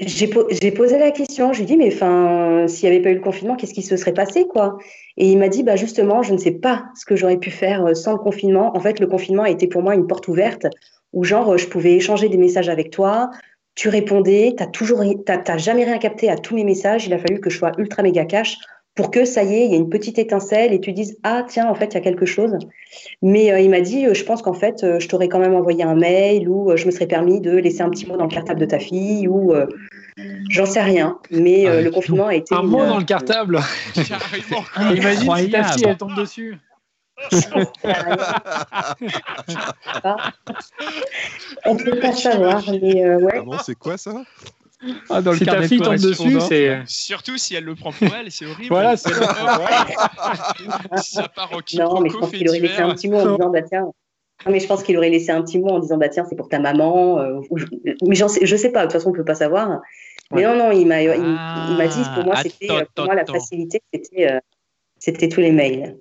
J'ai po- j'ai posé la question, je lui ai dit, mais enfin, s'il n'y avait pas eu le confinement, qu'est-ce qui se serait passé, quoi? Et il m'a dit, bah justement, je ne sais pas ce que j'aurais pu faire euh, sans le confinement. En fait, le confinement a été pour moi une porte ouverte où, genre, euh, je pouvais échanger des messages avec toi, tu répondais, t'as t'as jamais rien capté à tous mes messages. Il a fallu que je sois ultra méga cash pour que ça y est, il y ait une petite étincelle et tu dises, ah tiens, en fait, il y a quelque chose. Mais euh, il m'a dit, euh, je pense qu'en fait, euh, je t'aurais quand même envoyé un mail ou je me serais permis de laisser un petit mot dans le cartable de ta fille ou euh, j'en sais rien. Mais euh, Ah, le confinement a été Un une- mot dans le cartable. Imagine si ta fille, elle tombe dessus. On peut pas savoir, mais euh, ouais. Ah c'est quoi ça? Ah, dans le Si ta fille tombe dessus, c'est. Surtout si elle le prend pour elle, c'est horrible. Voilà, c'est. Ça part en Non, mais je pense qu'il aurait laissé un petit mot en disant bah tiens. Non, mais je pense qu'il aurait laissé un petit mot en disant bah tiens c'est pour ta maman. euh, ou je... Mais j'en sais, je sais pas. De toute façon on peut pas savoir. Mais Ouais. non non il m'a il, Ah, il m'a dit pour moi c'était euh, pour moi la facilité c'était euh, c'était tous les mails.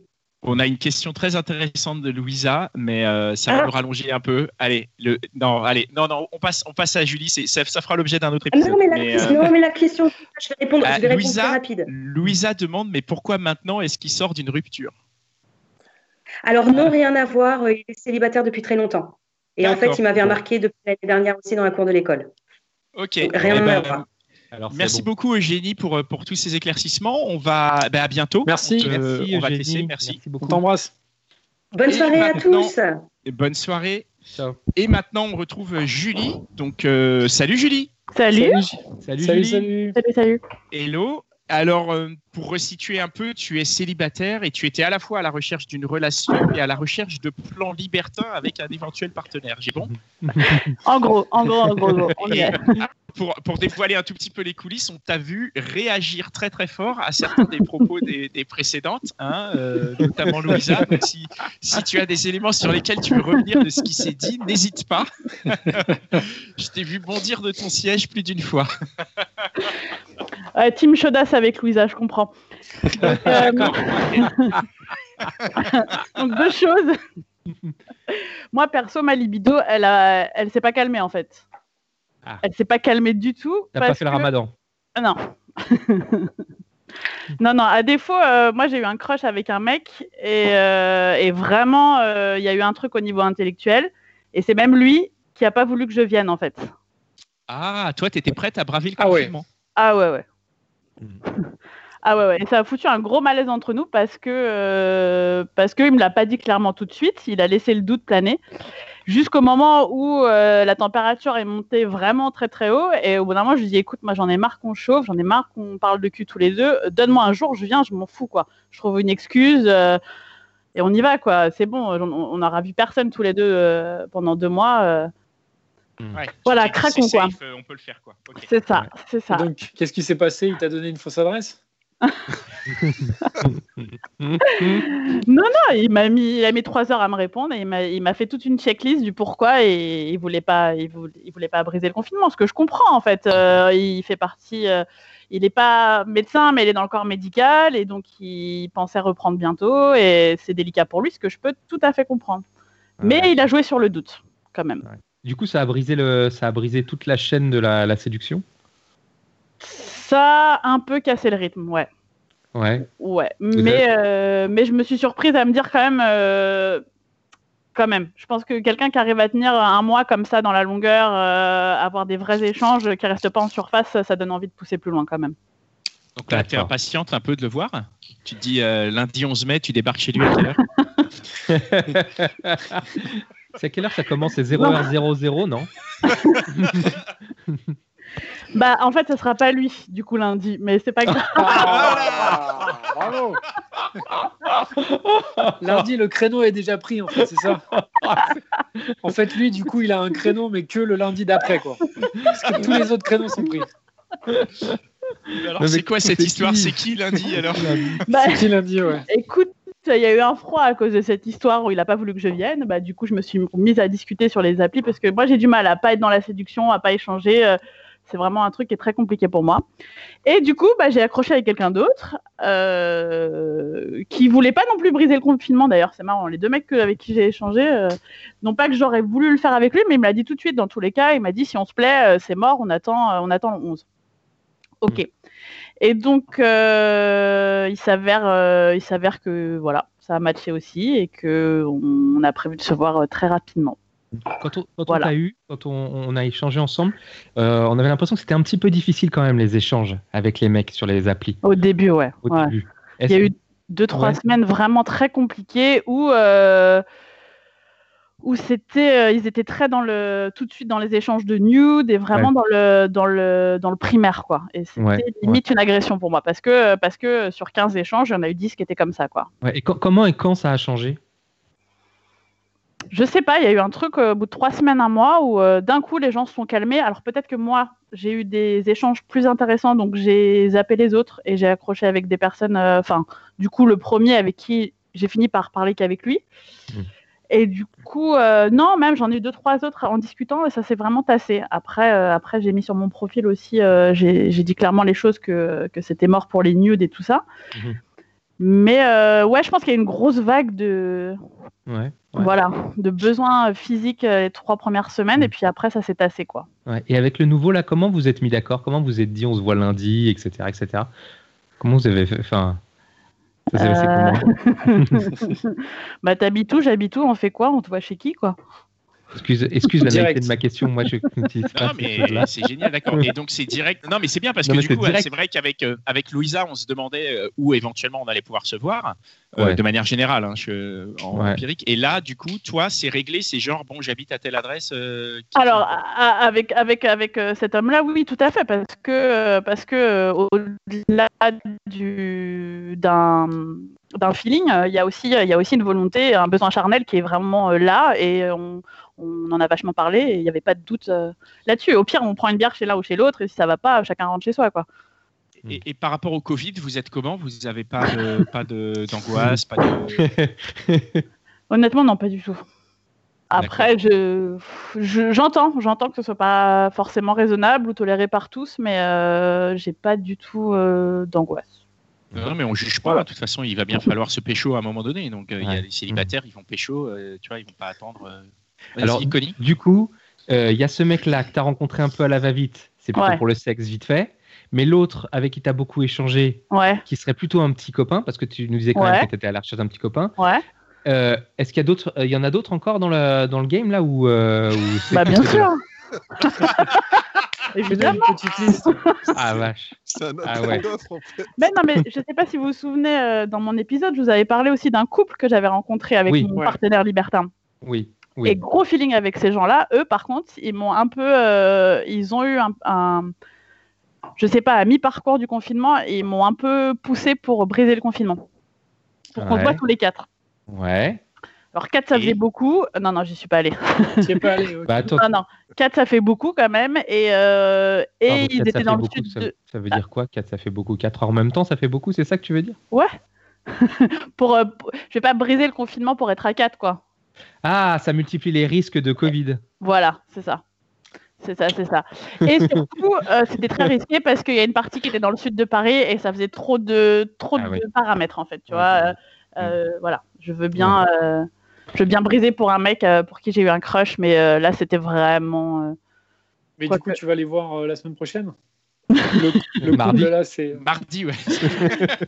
On a une question très intéressante de Louisa, mais euh, ça va Ah. nous rallonger un peu. Allez, le... non, allez, non, non, on passe, on passe à Julie. c'est- Ça, ça fera l'objet d'un autre Ah, épisode. non mais la, Mais, question- euh, non mais la question je vais répondre Ah, je vais répondre Louisa, très rapide. Louisa demande, mais pourquoi maintenant est-ce qu'il sort d'une rupture? Alors non, rien à voir. Il est célibataire depuis très longtemps. Et en fait, il m'avait remarqué depuis l'année dernière aussi dans la cour de l'école. Ok. Rien Eh à ben, voir. Alors, Merci bon. beaucoup Eugénie pour, euh, pour tous ces éclaircissements. On va ben, à bientôt. Merci. On te- Merci, on va te Eugénie. laisser. Merci. On beaucoup. t'embrasse. Bonne Et soirée à tous. Et bonne soirée. Ciao. Et maintenant, on retrouve Julie. Donc, euh, salut Julie. Salut. Salut, Salut, Julie. salut. Salut, salut. Hello. Alors, euh, pour resituer un peu, tu es célibataire et tu étais à la fois à la recherche d'une relation et à la recherche de plans libertins avec un éventuel partenaire. J'ai bon En gros, en gros, en gros, en gros, on y est. pour, pour dévoiler un tout petit peu les coulisses, on t'a vu réagir très très fort à certains des propos des, des précédentes, hein, euh, notamment Louisa. Donc si, si tu as des éléments sur lesquels tu veux revenir de ce qui s'est dit, n'hésite pas. Je t'ai vu bondir de ton siège plus d'une fois. Ouais, team chaudasse avec Louisa, je comprends. Donc, euh, donc, deux choses. Moi, perso, ma libido, elle, a, elle s'est pas calmée en fait. Ah. Elle s'est pas calmée du tout. T'as pas fait le ramadan. Ah, Non. non, non, à défaut, euh, moi j'ai eu un crush avec un mec et, euh, et vraiment, euh, il y a eu un truc au niveau intellectuel et c'est même lui qui a pas voulu que je vienne en fait. Ah, toi, tu étais prête à braver le Ah ouais. confinement. Ah ouais, ouais. Mm. Ah ouais, ouais. Et ça a foutu un gros malaise entre nous parce que euh, parce qu'il me l'a pas dit clairement tout de suite. Il a laissé le doute planer jusqu'au moment où euh, la température est montée vraiment très très haut. Et au bout d'un moment, je lui dis écoute, moi j'en ai marre qu'on chauffe, j'en ai marre qu'on parle de cul tous les deux. Donne-moi un jour, je viens, je m'en fous quoi. Je trouve une excuse. euh, et on y va quoi, c'est bon, on, on aura vu personne tous les deux euh, pendant deux mois. euh, Ouais, Voilà, craquons, quoi. safe, on peut le faire quoi. Ok. c'est ça, Ouais. c'est ça. Donc, qu'est-ce qui s'est passé? Il t'a donné une fausse adresse? Non, non, il m'a mis, il a mis trois heures à me répondre et il m'a, fait toute une checklist du pourquoi et il voulait pas, il voulait, il voulait pas briser le confinement, ce que je comprends en fait. Euh, il fait partie, euh, il n'est pas médecin, mais il est dans le corps médical et donc il pensait reprendre bientôt et c'est délicat pour lui, ce que je peux tout à fait comprendre. Mais il a joué sur le doute quand même. Du coup, ça a brisé le, ça a brisé toute la chaîne de la, la séduction? Ça a un peu cassé le rythme, ouais. Ouais. Ouais, mais, euh, mais je me suis surprise à me dire quand même, euh, quand même. Je pense que quelqu'un qui arrive à tenir un mois comme ça dans la longueur, euh, avoir des vrais échanges qui restent pas en surface, ça donne envie de pousser plus loin quand même. Donc là, tu es impatiente un peu de le voir. Tu te dis euh, lundi 11 mai, tu débarques chez lui à quelle heure C'est à quelle heure ça commence C'est 0h00, non Bah, en fait, ce sera pas lui, du coup, lundi, mais c'est pas grave. Ah, Bravo Lundi, le créneau est déjà pris, en fait, c'est ça En fait, lui, du coup, il a un créneau, mais que le lundi d'après, quoi. Parce que tous les autres créneaux sont pris. Alors, Mais c'est quoi cette histoire qui C'est qui lundi alors Bah, C'est qui lundi, ouais. écoute, il y a eu un froid à cause de cette histoire où il a pas voulu que je vienne. Bah, du coup, je me suis mise à discuter sur les applis parce que moi, j'ai du mal à pas être dans la séduction, à pas échanger. C'est vraiment un truc qui est très compliqué pour moi. Et du coup, bah, j'ai accroché avec quelqu'un d'autre euh, qui voulait pas non plus briser le confinement. D'ailleurs, c'est marrant. Les deux mecs avec qui j'ai échangé, euh, non pas que j'aurais voulu le faire avec lui, mais il me l'a dit tout de suite. Dans tous les cas, il m'a dit si on se plaît, euh, c'est mort. On attend, euh, on attend le 11. Ok. Et donc, euh, il s'avère, euh, il s'avère que voilà, ça a matché aussi et que on, on a prévu de se voir très rapidement. Quand on, quand Voilà. on t'a eu, quand on, on a échangé ensemble, euh, on avait l'impression que c'était un petit peu difficile quand même les échanges avec les mecs sur les applis Au début, ouais. au ouais. début. Il y a eu deux trois Ouais. semaines vraiment très compliquées où euh, où c'était, euh, ils étaient très dans le tout de suite dans les échanges de nudes et vraiment dans le dans le dans le primaire quoi. Et c'était Ouais, limite une agression pour moi parce que parce que sur 15 échanges, il y en a eu 10 qui étaient comme ça quoi. Et comment et quand ça a changé? Je sais pas, il y a eu un truc euh, au bout de trois semaines, un mois, où euh, d'un coup les gens se sont calmés. Alors peut-être que moi, j'ai eu des échanges plus intéressants, donc j'ai zappé les autres et j'ai accroché avec des personnes. euh, Enfin, du coup, le premier avec qui j'ai fini par parler qu'avec lui. Mm. Et du coup, non, même j'en ai eu deux, trois autres en discutant et ça s'est vraiment tassé. Après, après j'ai mis sur mon profil aussi, j'ai dit clairement les choses que, que c'était mort pour les nudes et tout ça. Mhm. Mais euh, ouais, je pense qu'il y a une grosse vague de, Ouais. ouais. voilà, de besoins physiques euh, les trois premières semaines, Mm. et puis après, ça s'est tassé, quoi. Ouais. Et avec le nouveau là, comment vous êtes mis d'accord? Comment vous êtes dit on se voit lundi, etc., etc. Comment vous avez fait Enfin, Ça, pour moi. bah t'habites où? J'habite où? On fait quoi? On te voit chez qui quoi? Excuse, excuse la naïveté de ma question. Moi, je n'utilise Non, pas ces mais c'est génial, d'accord. Et donc c'est direct. Non, mais c'est bien parce Non, que du c'est coup, c'est vrai qu'avec euh, avec Louisa, on se demandait euh, où éventuellement on allait pouvoir se voir, euh, Ouais. de manière générale, hein, je- en Ouais. empirique. Et là, du coup, toi, c'est réglé, c'est genre bon, j'habite à telle adresse. euh, Alors, avec, avec, avec euh, cet homme-là, oui, tout à fait, parce que, euh, parce que euh, au-delà du- d'un d'un feeling, il y, a aussi- il y a aussi une volonté, un besoin charnel qui est vraiment là, et on, on en a vachement parlé, et il n'y avait pas de doute euh, là-dessus. Au pire, on prend une bière chez l'un ou chez l'autre, et si ça va pas, chacun rentre chez soi. Quoi. Et, et par rapport au Covid, vous êtes comment? Vous n'avez pas de pas de d'angoisse, pas de. Honnêtement, non, pas du tout. Après, je je- j'entends, j'entends que ce soit pas forcément raisonnable ou toléré par tous, mais euh, j'ai pas du tout euh, d'angoisse. Non, mais on juge pas. De toute façon, il va bien falloir se pécho à un moment donné. Donc, euh, il y a Ouais. des célibataires, ils vont pécho. euh, tu vois, ils vont pas attendre. Alors, Connie. du coup, euh, il y a ce mec-là que tu as rencontré un peu à la va-vite. C'est plutôt Ouais. pour le sexe vite fait. Mais l'autre avec qui tu as beaucoup échangé, Ouais, qui serait plutôt un petit copain, parce que tu nous disais quand Ouais. même que tu étais à la recherche d'un petit copain. ouais. Euh, Est-ce qu'il y a d'autres euh, Il y en a d'autres encore dans le, dans le game là euh, ou c'est Bah bien sûr. Évidemment. petite liste. deux-là Ah vache. C'est un Ah ouais. en fait. Mais non, mais je sais pas si vous vous souvenez, euh, dans mon épisode, je vous avais parlé aussi d'un couple que j'avais rencontré avec Oui. mon Ouais. partenaire libertin. Oui. Et gros feeling avec ces gens-là. Eux, par contre, ils m'ont un peu, euh, ils ont eu un, un- je sais pas, à mi-parcours du confinement, et ils m'ont un peu poussé pour briser le confinement, pour qu'on se Ouais. voit tous les quatre. Ouais. Alors 4 ça Et faisait beaucoup. Non non, j'y suis pas allée. Es pas allé. ok. Bah attends. Non non, 4 ça fait beaucoup quand même. Et, euh, et pardon, ils quatre, étaient dans le beaucoup, sud ça, de... ça veut dire quoi 4 ça fait beaucoup? 4 heures en même temps ça fait beaucoup c'est ça que tu veux dire? Pour, euh, pour- je vais pas briser le confinement pour être à 4 quoi. Ah ça multiplie les risques de Covid. Voilà, c'est ça. C'est ça, c'est ça. Et surtout, euh, c'était très risqué parce qu'il y a une partie qui était dans le sud de Paris et ça faisait trop de, trop Ah de oui. paramètres en fait. Tu vois. Euh, euh, voilà. Je veux bien, euh, je veux bien briser pour un mec euh, pour qui j'ai eu un crush, mais euh, là, c'était vraiment. euh, Mais du coup, que- tu vas les voir euh, la semaine prochaine? Le, le Mardi. là, c'est. Mardi, ouais.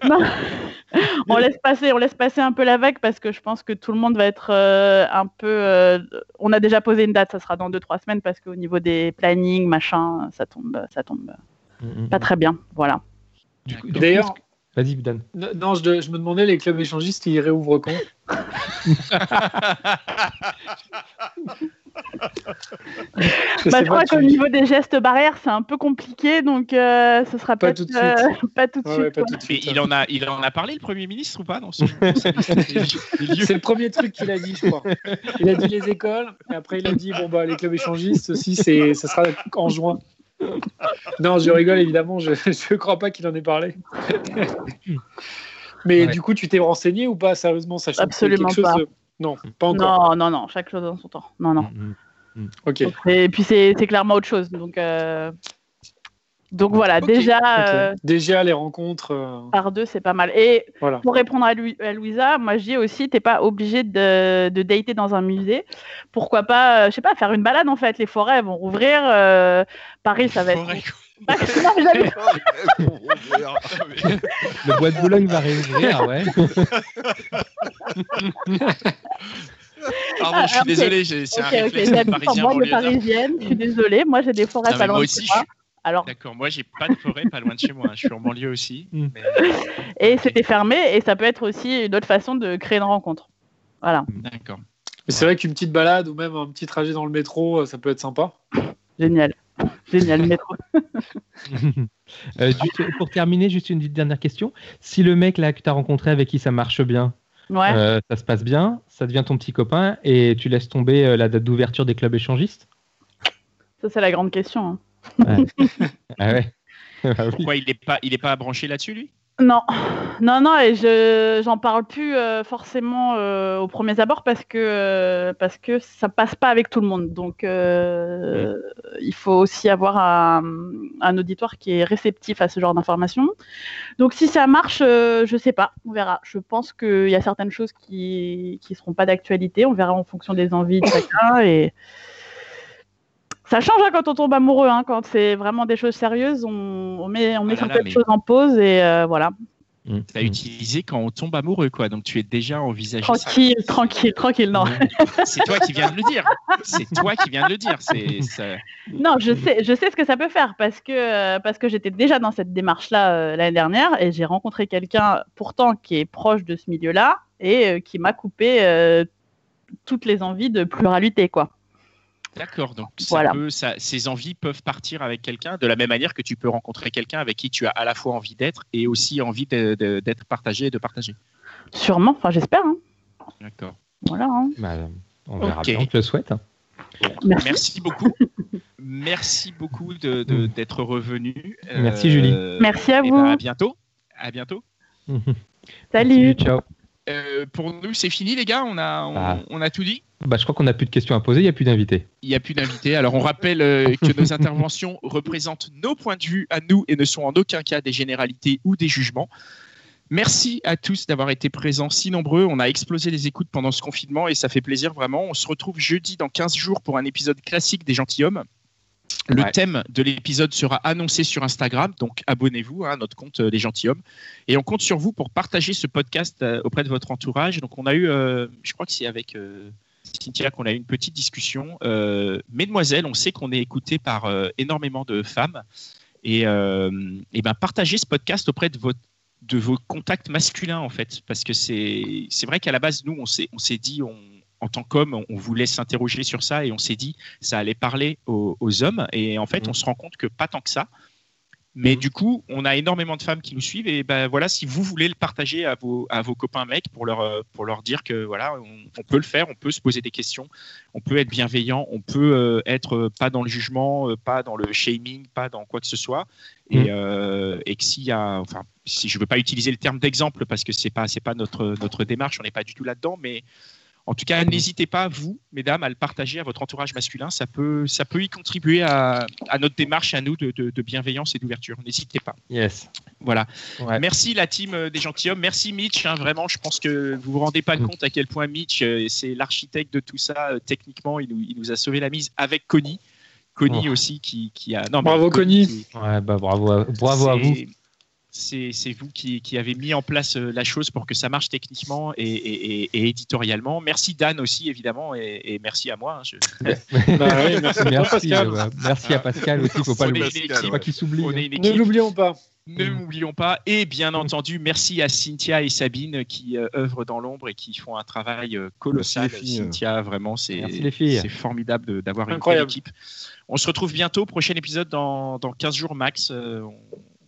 Non. on laisse passer, on laisse passer un peu la vague parce que je pense que tout le monde va être euh, un peu. euh, on a déjà posé une date, ça sera dans 2-3 semaines parce qu'au niveau des plannings, machin, ça tombe, ça tombe pas très bien. Voilà. Du coup, D'ailleurs, vas-y Dan. non, je, je me demandais les clubs échangistes, ils réouvrent quand? Je Bah, je crois qu'au tu- niveau des gestes barrières, c'est un peu compliqué, donc euh, ce sera Pas peut-être tout de euh, suite. pas tout de Ouais, suite. ouais, pas quoi. tout de Mais suite. il en a, il en a parlé le premier ministre ou pas dans son, dans C'est le premier truc qu'il a dit, je crois. Il a dit les écoles, et après il a dit bon bah les clubs échangistes aussi, c'est ça sera en juin. Non, je rigole évidemment, je ne crois pas qu'il en ait parlé. Mais Ouais. du coup, tu t'es renseigné ou pas sérieusement, c'est Absolument quelque chose pas. de- Non, pas encore. Non, non, non, chaque chose en son temps. Non, non. Mm, Ok. Et puis c'est clairement autre chose. Donc, euh, donc voilà, déjà euh, Déjà les rencontres, euh, par deux, c'est pas mal. Et voilà. pour répondre à, Louisa, moi je dis aussi, t'es pas obligé de, de dater dans un musée. Pourquoi pas, euh, je sais pas, faire une balade en fait. Les forêts vont rouvrir. euh, Paris, ça va être. Forêt, non, Le bois de Boulogne va réouvrir ouais. Pardon, je suis Ah, ok. désolé, j'ai- c'est Ok, un réflexe en parisien banlieue banlieusard. parisienne. Je suis désolée. Moi, j'ai des forêts Non, pas loin moi de aussi, chez je moi. suis- Alors, D'accord, moi j'ai pas de forêt pas loin de chez moi. Je suis en banlieue aussi. Mm. mais- et c'était fermé. Et ça peut être aussi une autre façon de créer une rencontre. Voilà, D'accord. Mais c'est vrai qu'une petite balade ou même un petit trajet dans le métro, euh, ça peut être sympa. génial. Génial, le métro. Euh, juste pour terminer, juste une dernière question. Si le mec là que tu as rencontré avec qui ça marche bien, Ouais. euh, ça se passe bien, ça devient ton petit copain et tu laisses tomber euh, la date d'ouverture des clubs échangistes? Ça, c'est la grande question. hein. Ah ouais. Ah. Pourquoi il est pas, il est pas branché là-dessus lui? Non, non, non, et je j'en parle plus euh, forcément euh, au premier abord parce que euh, parce que ça passe pas avec tout le monde. Donc euh, il faut aussi avoir un, un auditoire qui est réceptif à ce genre d'informations. Donc si ça marche, euh, je sais pas, on verra. Je pense qu'il y a certaines choses qui qui seront pas d'actualité. On verra en fonction des envies de chacun et ça change hein, quand on tombe amoureux, hein, quand c'est vraiment des choses sérieuses, on, on met, on met Ah là, certaines mais- choses en pause et euh, voilà. Mm. T'as utilisé quand on tombe amoureux, quoi. Donc tu es déjà envisagé. ça. Tranquille, tranquille, tranquille. Non, C'est toi qui viens de le dire. C'est toi qui viens de le dire. C'est ça- non, je sais, je sais ce que ça peut faire parce que euh, parce que j'étais déjà dans cette démarche-là euh, l'année dernière et j'ai rencontré quelqu'un pourtant qui est proche de ce milieu-là et euh, qui m'a coupé euh, toutes les envies de pluralité, quoi. D'accord. Donc ça Voilà. peut- ça- ces envies peuvent partir avec quelqu'un de la même manière que tu peux rencontrer quelqu'un avec qui tu as à la fois envie d'être et aussi envie de- de- d'être partagé et de partager. Sûrement, enfin j'espère. hein. D'accord. Voilà. hein. Bah, on verra Ok. bien, on te le souhaite. hein. Merci. Merci beaucoup. Merci beaucoup de- de- d'être revenu. Merci, Julie. Merci à vous. ben, à bientôt. À bientôt. Salut. Ciao. Euh, pour nous, c'est fini, les gars. On a, on, Ah. on a tout dit? Bah, je crois qu'on n'a plus de questions à poser, il n'y a plus d'invités. Il n'y a plus d'invités. Alors, on rappelle euh, que nos interventions représentent nos points de vue à nous et ne sont en aucun cas des généralités ou des jugements. Merci à tous d'avoir été présents si nombreux. On a explosé les écoutes pendant ce confinement et ça fait plaisir vraiment. On se retrouve jeudi dans 15 jours pour un épisode classique des gentilshommes. Le Ouais. thème de l'épisode sera annoncé sur Instagram, donc abonnez-vous hein, à notre compte euh, Les Gentilhommes. Et on compte sur vous pour partager ce podcast euh, auprès de votre entourage. Donc on a eu, euh, je crois que c'est avec euh, Cynthia qu'on a eu une petite discussion. Euh, Mesdemoiselles, on sait qu'on est écouté par euh, énormément de femmes. Et, euh, et ben partagez ce podcast auprès de votre de vos contacts masculins en fait parce que c'est vrai qu'à la base nous on s'est on dit on en tant qu'homme, on- voulait s'interroger sur ça et on s'est dit ça allait parler aux, aux hommes et en fait Mhm. on se rend compte que pas tant que ça. Mais du coup, on a énormément de femmes qui nous suivent et ben voilà, si vous voulez le partager à vos, à vos copains mecs pour leur, euh, pour leur dire que voilà, on, on peut le faire, on peut se poser des questions, on peut être bienveillant, on peut euh, être euh, pas dans le jugement, pas dans le shaming, pas dans quoi que ce soit. Et, Mhm. euh, et que s'il y a, enfin, si je veux pas utiliser le terme d'exemple parce que c'est pas, c'est pas notre, notre démarche, on n'est pas du tout là-dedans, mais en tout cas, n'hésitez pas, vous, mesdames, à le partager à votre entourage masculin. Ça peut, ça peut y contribuer à, à notre démarche, à nous, de, de- de bienveillance et d'ouverture. N'hésitez pas. Yes. Voilà. Ouais. Merci la team euh, des gentilshommes. Merci Mitch. hein, vraiment, je pense que vous vous rendez pas Mm. compte à quel point Mitch, euh, c'est l'architecte de tout ça. euh, techniquement, il nous, il nous a sauvé la mise avec Connie. Connie Oh. aussi qui, qui a. Non, mais Bravo, Connie. qui- Ouais, bah, bravo à, bravo à vous. C'est vous qui, qui avez mis en place euh, la chose pour que ça marche techniquement et, et- et- et éditorialement. Merci Dan aussi, évidemment, et, et merci à moi. hein. Je- Bah oui, merci, à toi, Merci, Pascal. euh, merci à Pascal aussi, l'oublier. une équipe. Faut pas qu'il s'oublie. On hein. est une Ne équipe. l'oublions pas. Ne l'oublions pas. Et bien entendu, merci à Cynthia et Sabine qui euh, œuvrent dans l'ombre et qui font un travail euh, colossal. Merci filles. Cynthia, vraiment, c'est Merci formidable d'avoir une telle équipe. On se retrouve bientôt. Prochain épisode dans, dans 15 jours max. Euh, on,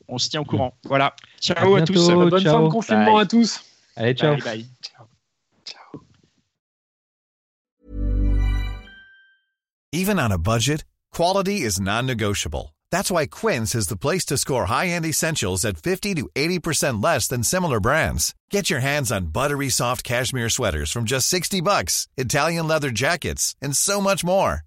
on se tient au mm. courant. Voilà. Ciao à, bientôt. tous. Bonne ciao. fin de confinement Bye. à tous. Allez, ciao. Bye bye. Even on a budget, quality is non-negotiable. That's why Quince is the place to score high-end essentials at 50 to 80% less than similar brands. Get your hands on buttery soft cashmere sweaters from just 60 bucks, Italian leather jackets, and so much more.